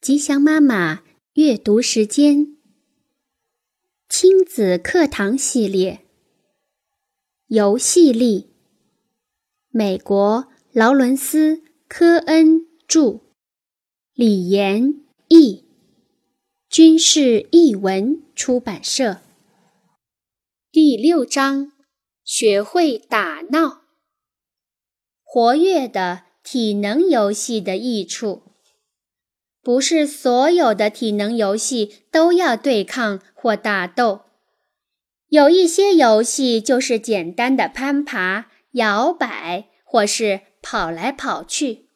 吉祥妈妈阅读时间，亲子课堂系列，游戏力。美国劳伦斯·科恩著，李延译，军事译文出版社。第六章：学会打闹，活跃的体能游戏的益处。不是所有的体能游戏都要对抗或打斗，有一些游戏就是简单的攀爬、摇摆或是跑来跑去。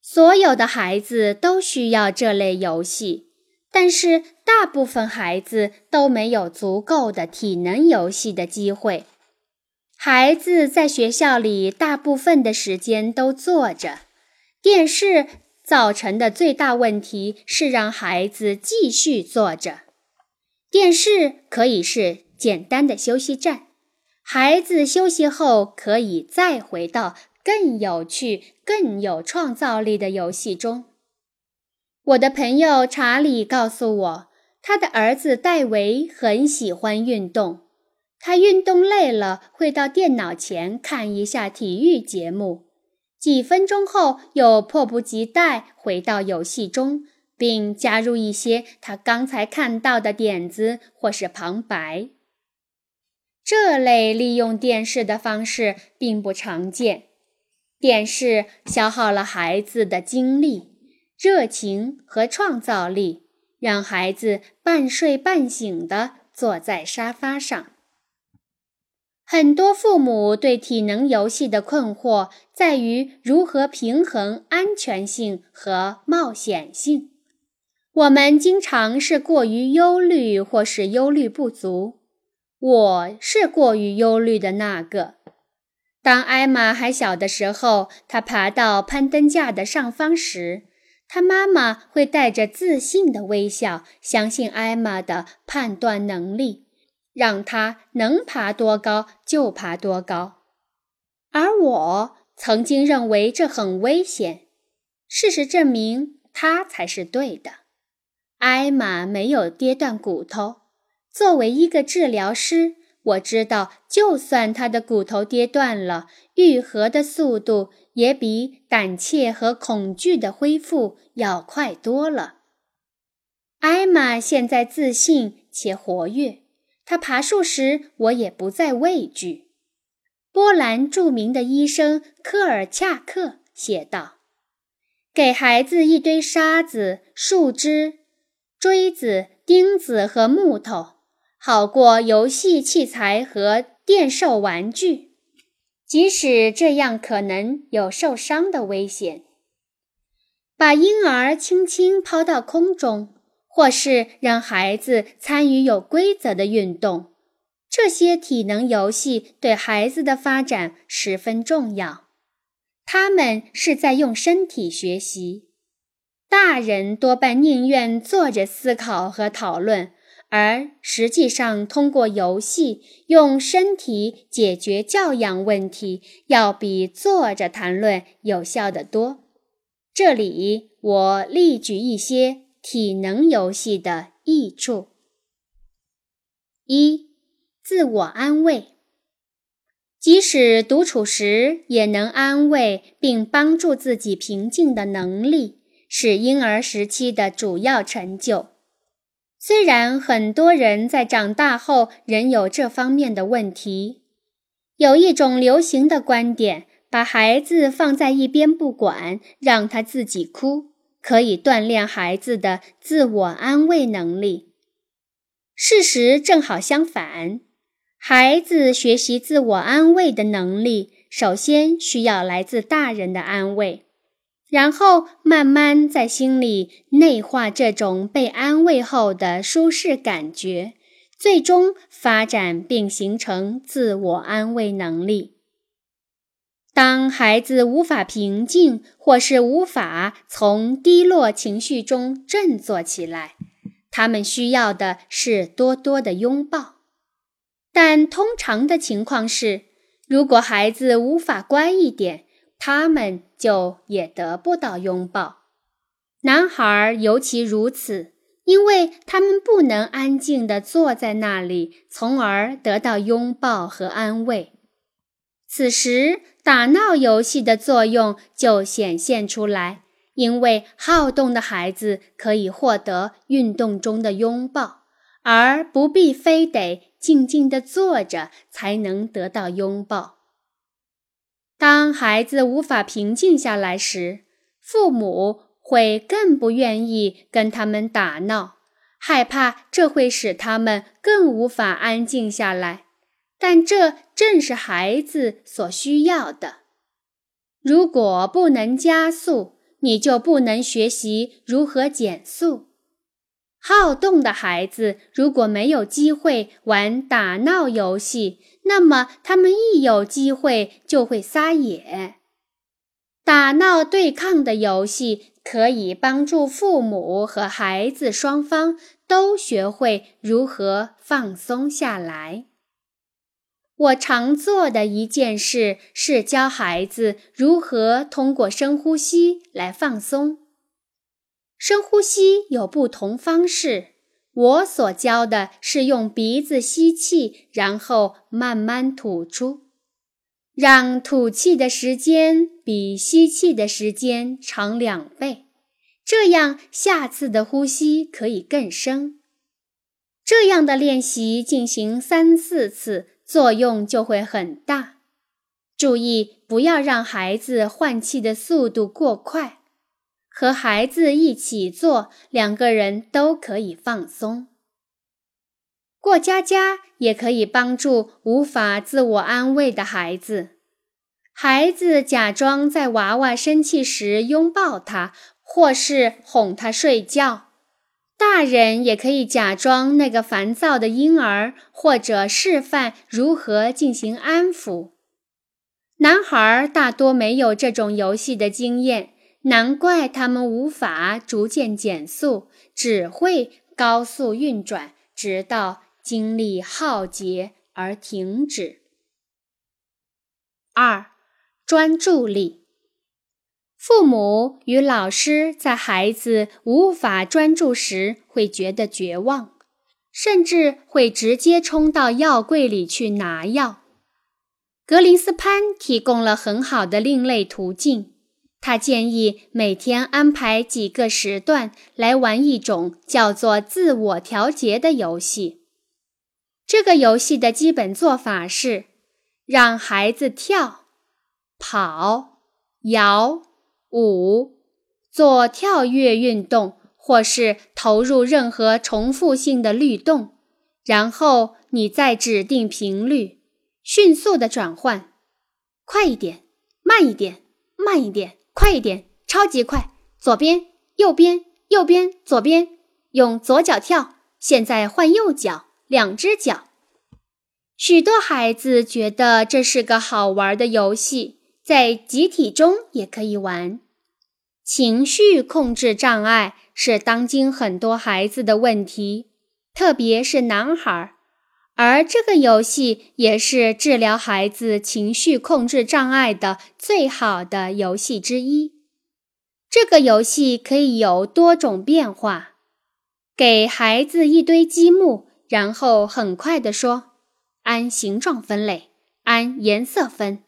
所有的孩子都需要这类游戏，但是大部分孩子都没有足够的体能游戏的机会。孩子在学校里大部分的时间都坐着，电视。造成的最大问题是让孩子继续坐着。电视可以是简单的休息站，孩子休息后可以再回到更有趣、更有创造力的游戏中。我的朋友查理告诉我，他的儿子戴维很喜欢运动，他运动累了会到电脑前看一下体育节目。几分钟后，又迫不及待回到游戏中，并加入一些他刚才看到的点子或是旁白。这类利用电视的方式并不常见。电视消耗了孩子的精力、热情和创造力，让孩子半睡半醒地坐在沙发上。很多父母对体能游戏的困惑在于如何平衡安全性和冒险性。我们经常是过于忧虑，或是忧虑不足。我是过于忧虑的那个。当艾玛还小的时候，她爬到攀登架的上方时，她妈妈会带着自信的微笑，相信艾玛的判断能力。让他能爬多高就爬多高，而我曾经认为这很危险。事实证明，他才是对的。艾玛没有跌断骨头。作为一个治疗师，我知道，就算他的骨头跌断了，愈合的速度也比胆怯和恐惧的恢复要快多了。艾玛现在自信且活跃。他爬树时，我也不再畏惧。波兰著名的医生科尔恰克写道：“给孩子一堆沙子、树枝、锥子、钉子和木头，好过游戏器材和电兽玩具，即使这样可能有受伤的危险。把婴儿轻轻抛到空中。”或是让孩子参与有规则的运动，这些体能游戏对孩子的发展十分重要。他们是在用身体学习。大人多半宁愿坐着思考和讨论，而实际上通过游戏用身体解决教养问题，要比坐着谈论有效得多。这里我例举一些。体能游戏的益处：一、自我安慰，即使独处时也能安慰并帮助自己平静的能力，是婴儿时期的主要成就。虽然很多人在长大后仍有这方面的问题，有一种流行的观点，把孩子放在一边不管，让他自己哭。可以锻炼孩子的自我安慰能力。事实正好相反，孩子学习自我安慰的能力，首先需要来自大人的安慰，然后慢慢在心里内化这种被安慰后的舒适感觉，最终发展并形成自我安慰能力。当孩子无法平静，或是无法从低落情绪中振作起来，他们需要的是多多的拥抱。但通常的情况是，如果孩子无法乖一点，他们就也得不到拥抱。男孩尤其如此，因为他们不能安静地坐在那里，从而得到拥抱和安慰。此时，打闹游戏的作用就显现出来，因为好动的孩子可以获得运动中的拥抱，而不必非得静静地坐着才能得到拥抱。当孩子无法平静下来时，父母会更不愿意跟他们打闹，害怕这会使他们更无法安静下来。但这正是孩子所需要的。如果不能加速，你就不能学习如何减速。好动的孩子如果没有机会玩打闹游戏，那么他们一有机会就会撒野。打闹对抗的游戏可以帮助父母和孩子双方都学会如何放松下来。我常做的一件事是教孩子如何通过深呼吸来放松。深呼吸有不同方式，我所教的是用鼻子吸气，然后慢慢吐出，让吐气的时间比吸气的时间长两倍，这样下次的呼吸可以更深。这样的练习进行三四次。作用就会很大。注意不要让孩子换气的速度过快。和孩子一起做，两个人都可以放松。过家家也可以帮助无法自我安慰的孩子。孩子假装在娃娃生气时拥抱他，或是哄他睡觉。大人也可以假装那个烦躁的婴儿，或者示范如何进行安抚。男孩大多没有这种游戏的经验，难怪他们无法逐渐减速，只会高速运转，直到精力耗竭而停止。二，专注力。父母与老师在孩子无法专注时会觉得绝望，甚至会直接冲到药柜里去拿药。格林斯潘提供了很好的另类途径，他建议每天安排几个时段来玩一种叫做自我调节的游戏。这个游戏的基本做法是让孩子跳、跑、摇。五，做跳跃运动，或是投入任何重复性的律动，然后你再指定频率，迅速的转换，快一点，慢一点，慢一点，快一点，超级快，左边，右边，右边，左边，用左脚跳，现在换右脚，两只脚。许多孩子觉得这是个好玩的游戏。在集体中也可以玩。情绪控制障碍是当今很多孩子的问题，特别是男孩儿。而这个游戏也是治疗孩子情绪控制障碍的最好的游戏之一。这个游戏可以有多种变化。给孩子一堆积木，然后很快地说：“按形状分类，按颜色分。”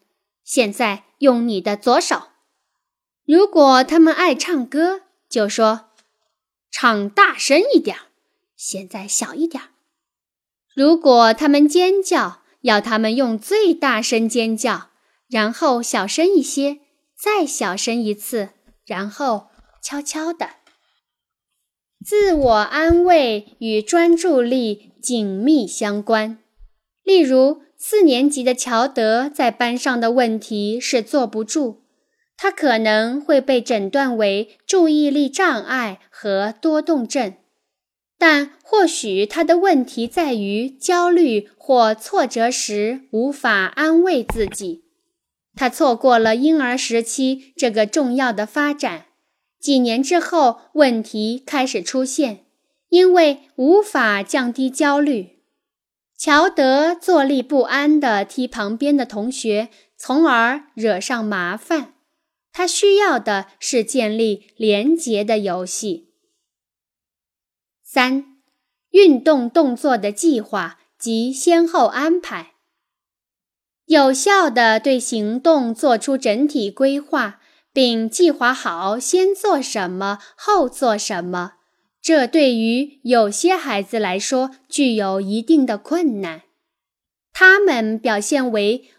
现在。用你的左手。如果他们爱唱歌，就说：“唱大声一点。”现在小一点。如果他们尖叫，要他们用最大声尖叫，然后小声一些，再小声一次，然后悄悄的。自我安慰与专注力紧密相关。例如。四年级的乔德在班上的问题是坐不住，他可能会被诊断为注意力障碍和多动症，但或许他的问题在于焦虑或挫折时无法安慰自己。他错过了婴儿时期这个重要的发展，几年之后问题开始出现，因为无法降低焦虑。乔德坐立不安地踢旁边的同学，从而惹上麻烦。他需要的是建立连结的游戏。三、运动动作的计划及先后安排，有效的对行动做出整体规划，并计划好先做什么，后做什么。这对于有些孩子来说具有一定的困难，他们表现为。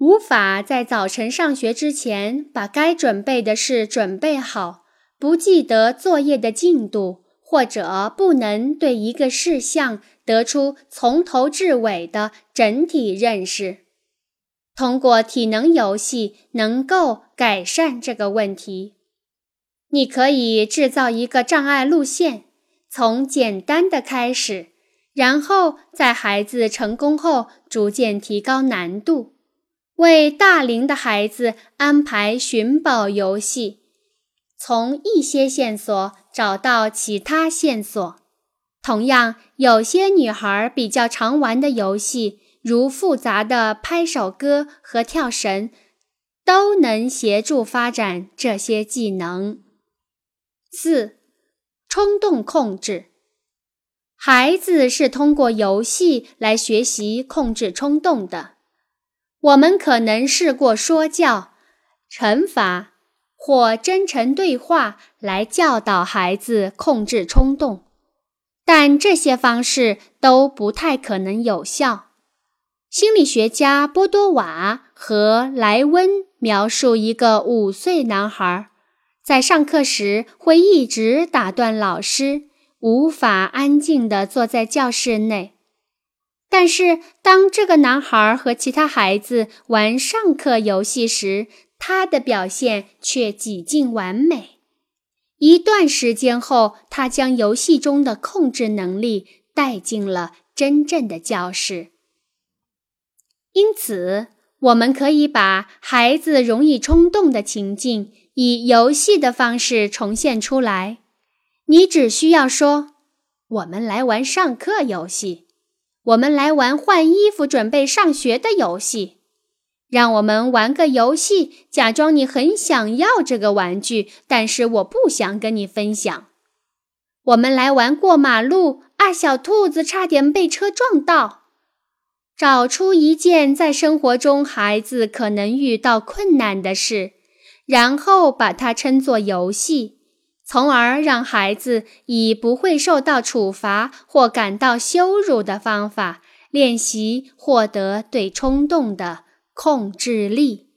无法在早晨上学之前把该准备的事准备好，不记得作业的进度，或者不能对一个事项得出从头至尾的整体认识。通过体能游戏能够改善这个问题。你可以制造一个障碍路线，从简单的开始，然后在孩子成功后逐渐提高难度。为大龄的孩子安排寻宝游戏，从一些线索找到其他线索。同样，有些女孩比较常玩的游戏，如复杂的拍手歌和跳绳，都能协助发展这些技能。四、冲动控制。孩子是通过游戏来学习控制冲动的。我们可能试过说教、惩罚或真诚对话来教导孩子控制冲动，但这些方式都不太可能有效。心理学家波多瓦和莱温描述一个五岁男孩在上课时会一直打断老师，无法安静地坐在教室内。但是，当这个男孩和其他孩子玩上课游戏时，他的表现却几近完美。一段时间后，他将游戏中的控制能力带进了真正的教室。因此，我们可以把孩子容易冲动的情境以游戏的方式重现出来。你只需要说：“我们来玩上课游戏。”我们来玩换衣服、准备上学的游戏。让我们玩个游戏，假装你很想要这个玩具，但是我不想跟你分享。我们来玩过马路啊，小兔子差点被车撞到。找出一件在生活中孩子可能遇到困难的事，然后把它称作游戏。从而让孩子以不会受到处罚或感到羞辱的方法练习获得对冲动的控制力。